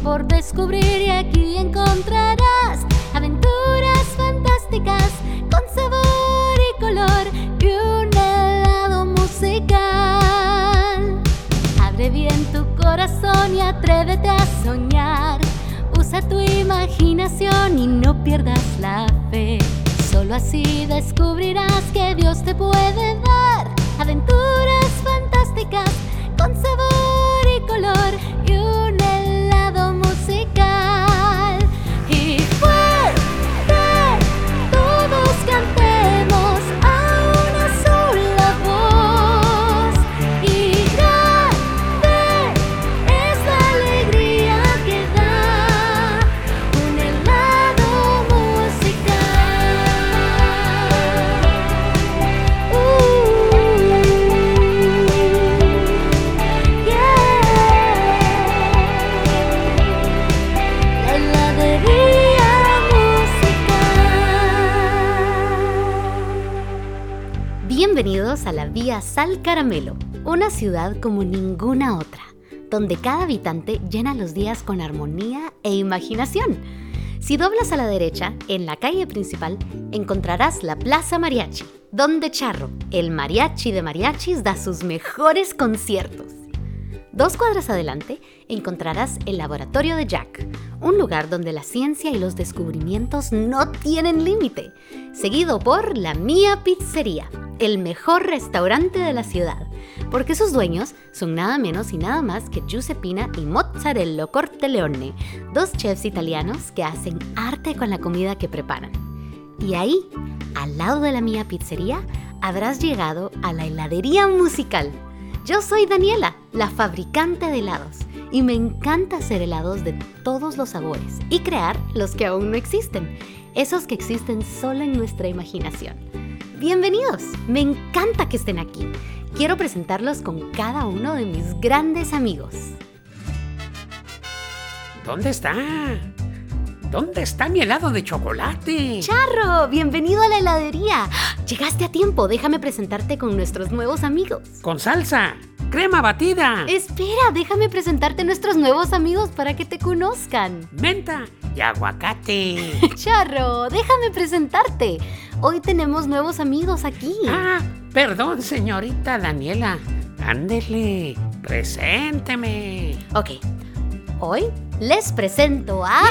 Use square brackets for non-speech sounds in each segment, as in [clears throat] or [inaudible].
descubrir y aquí encontrarás aventuras fantásticas con sabor y color y un helado musical. Abre bien tu corazón y atrévete a soñar. Usa tu imaginación y no pierdas la fe. Solo así descubrirás que Dios te puede dar aventuras fantásticas Sal Caramelo, una ciudad como ninguna otra, donde cada habitante llena los días con armonía e imaginación. Si doblas a la derecha, en la calle principal, encontrarás la Plaza Mariachi, donde Charro, el mariachi de mariachis, da sus mejores conciertos. Dos cuadras adelante encontrarás el laboratorio de Jack, un lugar donde la ciencia y los descubrimientos no tienen límite, seguido por la Mía Pizzería, el mejor restaurante de la ciudad, porque sus dueños son nada menos y nada más que Giuseppina y Mozzarello Corteleone, dos chefs italianos que hacen arte con la comida que preparan. Y ahí, al lado de la Mía Pizzería, habrás llegado a la heladería musical. Yo soy Daniela, la fabricante de helados, y me encanta hacer helados de todos los sabores y crear los que aún no existen, esos que existen solo en nuestra imaginación. Bienvenidos, me encanta que estén aquí. Quiero presentarlos con cada uno de mis grandes amigos. ¿Dónde está? ¿Dónde está mi helado de chocolate? Charro, bienvenido a la heladería. Llegaste a tiempo, déjame presentarte con nuestros nuevos amigos. Con salsa, crema batida, Espera, déjame presentarte nuestros nuevos amigos para que te conozcan. menta y aguacate. [laughs] Charro, déjame presentarte. Hoy tenemos nuevos amigos aquí. Ah, perdón, señorita Daniela. Ándele, presénteme. Ok, hoy les presento a...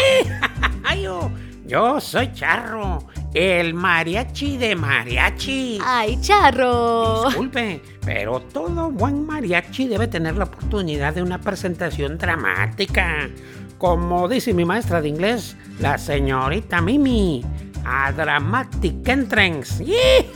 [laughs] Yo, yo soy Charro, el mariachi de mariachi. ¡Ay, Charro! Disculpe, pero todo buen mariachi debe tener la oportunidad de una presentación dramática. Como dice mi maestra de inglés, la señorita Mimi. A dramatic entrance.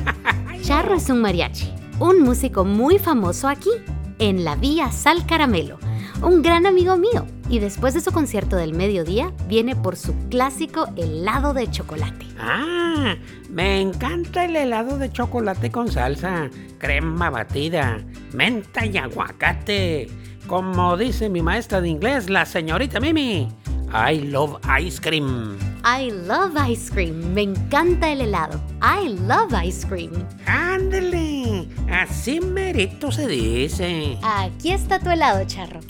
[laughs] Charro es un mariachi, un músico muy famoso aquí, en la Vía Sal Caramelo, un gran amigo mío. Y después de su concierto del mediodía, viene por su clásico helado de chocolate. Ah, me encanta el helado de chocolate con salsa, crema batida, menta y aguacate. Como dice mi maestra de inglés, la señorita Mimi. I love ice cream. I love ice cream, me encanta el helado. I love ice cream. Ándele, así merito se dice. Aquí está tu helado, Charro.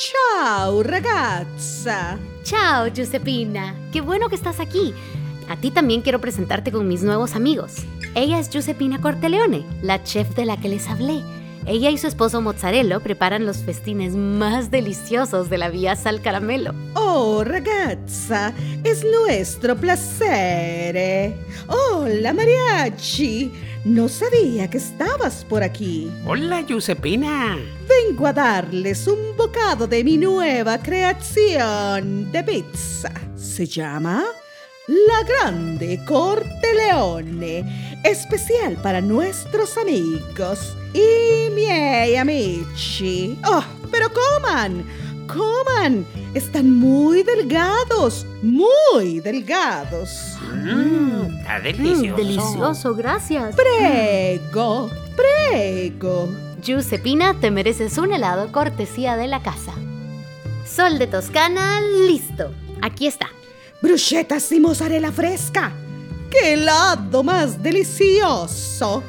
Ciao ragazza! Chao, Giuseppina. Qué bueno que estás aquí. A ti también quiero presentarte con mis nuevos amigos. Ella es Giuseppina Corteleone, la chef de la que les hablé. Ella y su esposo Mozzarello preparan los festines más deliciosos de la vía Sal Caramelo. Oh ragazza, es nuestro placer. Hola mariachi, no sabía que estabas por aquí. Hola, Giuseppina. Vengo a darles un bocado de mi nueva creación de pizza. Se llama La Grande Corteleone, especial para nuestros amigos y miei amici. Oh, pero coman, coman. Están muy delgados, muy delgados. Mmm, está delicioso. Mm, delicioso, gracias. Prego, prego. Giuseppina, te mereces un helado cortesía de la casa. Sol de Toscana, listo. Aquí está. Bruschetas y mozzarella fresca. ¡Qué helado más delicioso!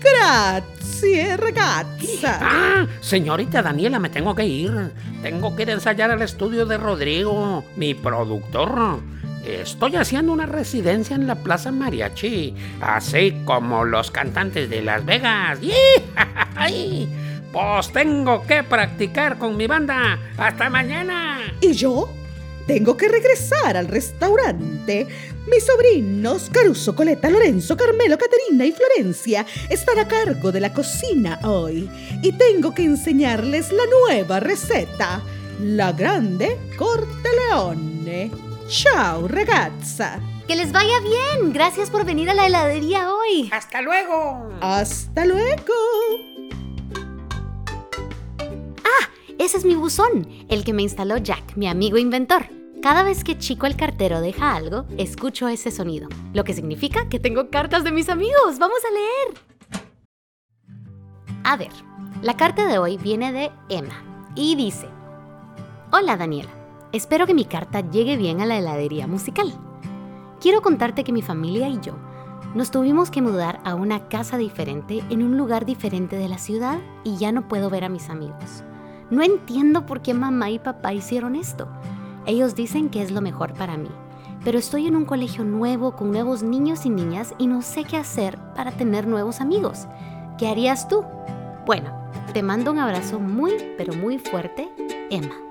Grazie, ragazza. Ah, señorita Daniela, me tengo que ir. Tengo que ir a ensayar al estudio de Rodrigo, mi productor. Estoy haciendo una residencia en la Plaza Mariachi, así como los cantantes de Las Vegas. Pues tengo que practicar con mi banda. Hasta mañana. ¿Y yo? Tengo que regresar al restaurante. Mis sobrinos, Caruso, Coleta, Lorenzo, Carmelo, Caterina y Florencia, están a cargo de la cocina hoy. Y tengo que enseñarles la nueva receta. La grande corteleone. Ciao, ragazza. Que les vaya bien. Gracias por venir a la heladería hoy. Hasta luego. Hasta luego. Ese es mi buzón, el que me instaló Jack, mi amigo inventor. Cada vez que Chico el cartero deja algo, escucho ese sonido, lo que significa que tengo cartas de mis amigos. ¡Vamos a leer! A ver, la carta de hoy viene de Emma y dice, Hola Daniela, espero que mi carta llegue bien a la heladería musical. Quiero contarte que mi familia y yo nos tuvimos que mudar a una casa diferente en un lugar diferente de la ciudad y ya no puedo ver a mis amigos. No entiendo por qué mamá y papá hicieron esto. Ellos dicen que es lo mejor para mí, pero estoy en un colegio nuevo con nuevos niños y niñas y no sé qué hacer para tener nuevos amigos. ¿Qué harías tú? Bueno, te mando un abrazo muy, pero muy fuerte, Emma.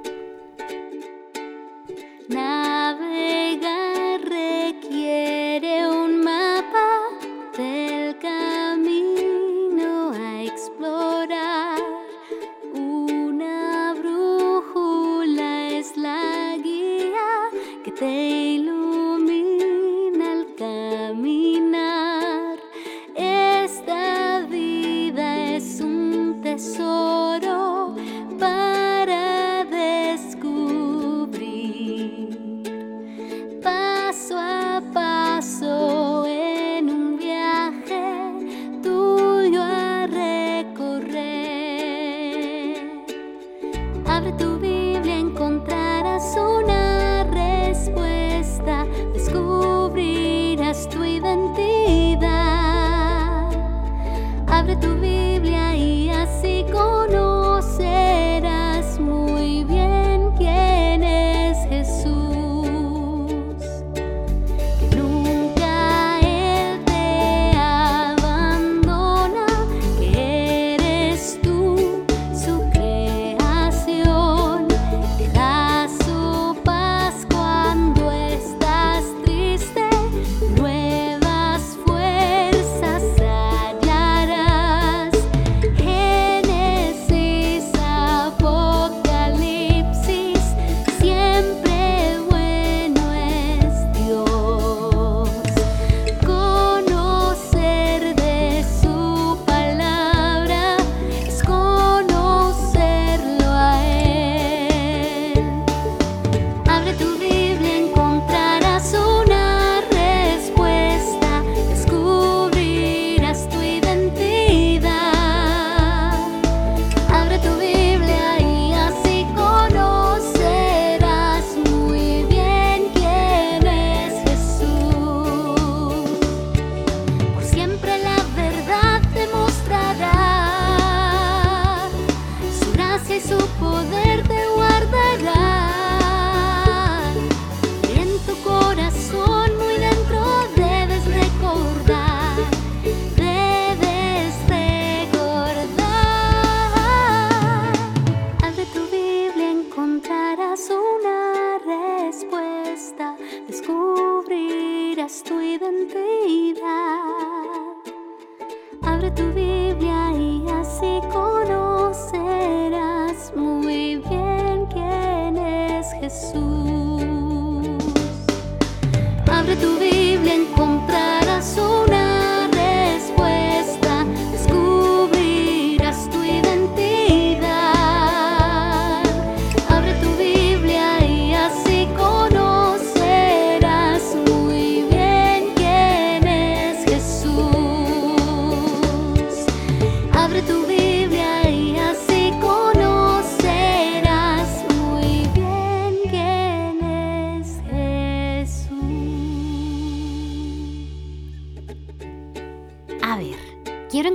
Abre tu Biblia y así conocerás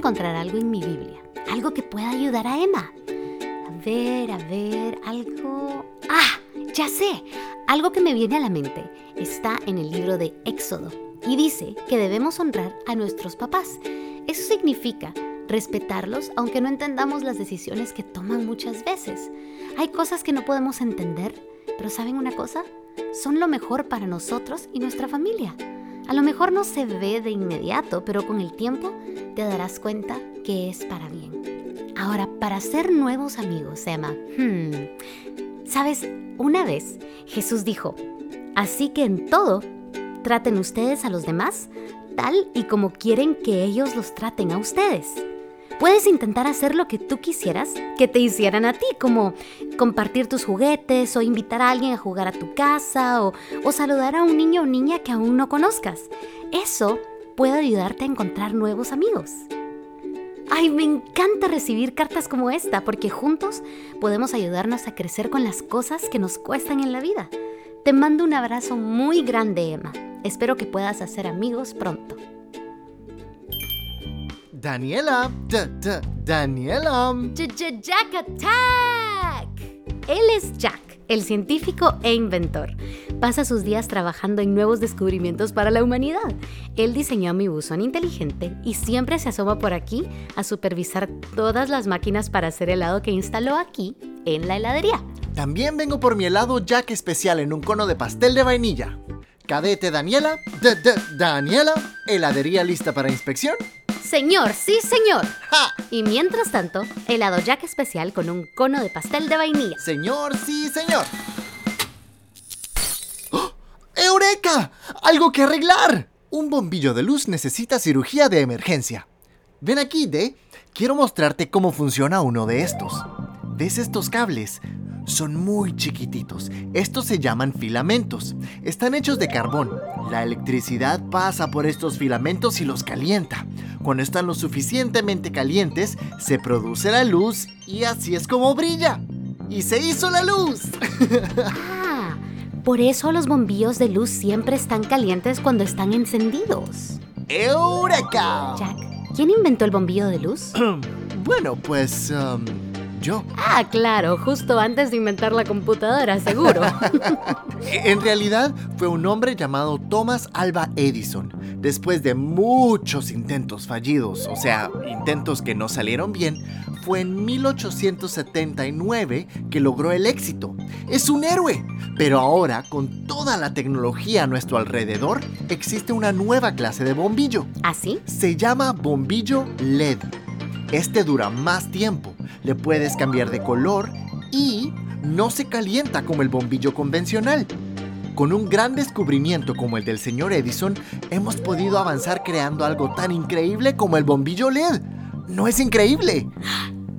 encontrar algo en mi Biblia. algo que pueda ayudar a Emma. A ver, a ver, algo... Ah, ya sé. Algo que me viene a la mente está en el libro de Éxodo y dice que debemos honrar a nuestros papás. Eso significa respetarlos aunque no entendamos las decisiones que toman muchas veces. Hay cosas que no podemos entender, pero ¿saben una cosa? Son lo mejor para nosotros y nuestra familia. A lo mejor no se ve de inmediato, pero con el tiempo te darás cuenta que es para bien. Ahora, para ser nuevos amigos, Emma, hmm, sabes, una vez Jesús dijo, así que en todo, traten ustedes a los demás tal y como quieren que ellos los traten a ustedes. Puedes intentar hacer lo que tú quisieras que te hicieran a ti, como compartir tus juguetes o invitar a alguien a jugar a tu casa o, saludar a un niño o niña que aún no conozcas. Eso puede ayudarte a encontrar nuevos amigos. Ay, me encanta recibir cartas como esta porque juntos podemos ayudarnos a crecer con las cosas que nos cuestan en la vida. Te mando un abrazo muy grande, Emma. Espero que puedas hacer amigos pronto. Daniela, D -d Daniela. Jack Attack. Él es Jack, el científico e inventor. Pasa sus días trabajando en nuevos descubrimientos para la humanidad. Él diseñó mi buzón inteligente y siempre se asoma por aquí a supervisar todas las máquinas para hacer helado que instaló aquí en la heladería. También vengo por mi helado Jack especial en un cono de pastel de vainilla. Cadete Daniela, D -d Daniela, heladería lista para inspección. Señor, sí señor. ¡Ja! Y mientras tanto, helado Jack especial con un cono de pastel de vainilla. Señor, sí, señor. ¡Oh! ¡Eureka! ¡Algo que arreglar! Un bombillo de luz necesita cirugía de emergencia. Ven aquí, De. Quiero mostrarte cómo funciona uno de estos. ¿Ves estos cables? Son muy chiquititos. Estos se llaman filamentos. Están hechos de carbón. La electricidad pasa por estos filamentos y los calienta. Cuando están lo suficientemente calientes, se produce la luz y así es como brilla. ¡Y se hizo la luz! Ah, por eso los bombillos de luz siempre están calientes cuando están encendidos. ¡Eureka! Jack, ¿quién inventó el bombillo de luz? [clears throat] Bueno, pues... um, yo. Ah, claro, justo antes de inventar la computadora, seguro. [laughs] En realidad fue un hombre llamado Thomas Alva Edison. Después de muchos intentos fallidos, o sea, intentos que no salieron bien, fue en 1879 que logró el éxito. Es un héroe. Pero ahora, con toda la tecnología a nuestro alrededor, existe una nueva clase de bombillo. ¿Así? Se llama bombillo LED. Este dura más tiempo, le puedes cambiar de color y no se calienta como el bombillo convencional. Con un gran descubrimiento como el del señor Edison, hemos podido avanzar creando algo tan increíble como el bombillo LED. ¿No es increíble?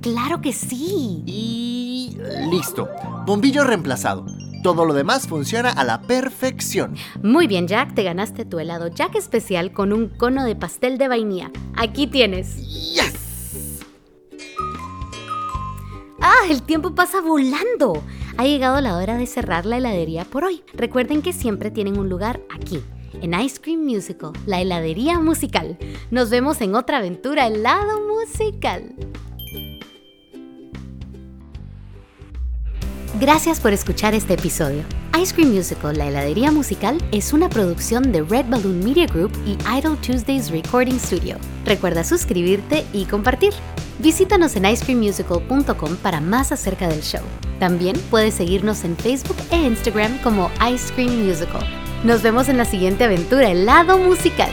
Claro que sí. Y... listo. Bombillo reemplazado. Todo lo demás funciona a la perfección. Muy bien, Jack, te ganaste tu helado Jack especial con un cono de pastel de vainilla. Aquí tienes. ¡Yes! El tiempo pasa volando. Ha llegado la hora de cerrar la heladería por hoy. Recuerden que siempre tienen un lugar aquí, en Ice Cream Musical, la heladería musical. Nos vemos en otra aventura helado musical. Gracias por escuchar este episodio. Ice Cream Musical, la heladería musical, es una producción de Red Balloon Media Group y Idle Tuesdays Recording Studio. Recuerda suscribirte y compartir. Visítanos en icecreammusical.com para más acerca del show. También puedes seguirnos en Facebook e Instagram como Ice Cream Musical. Nos vemos en la siguiente aventura helado musical.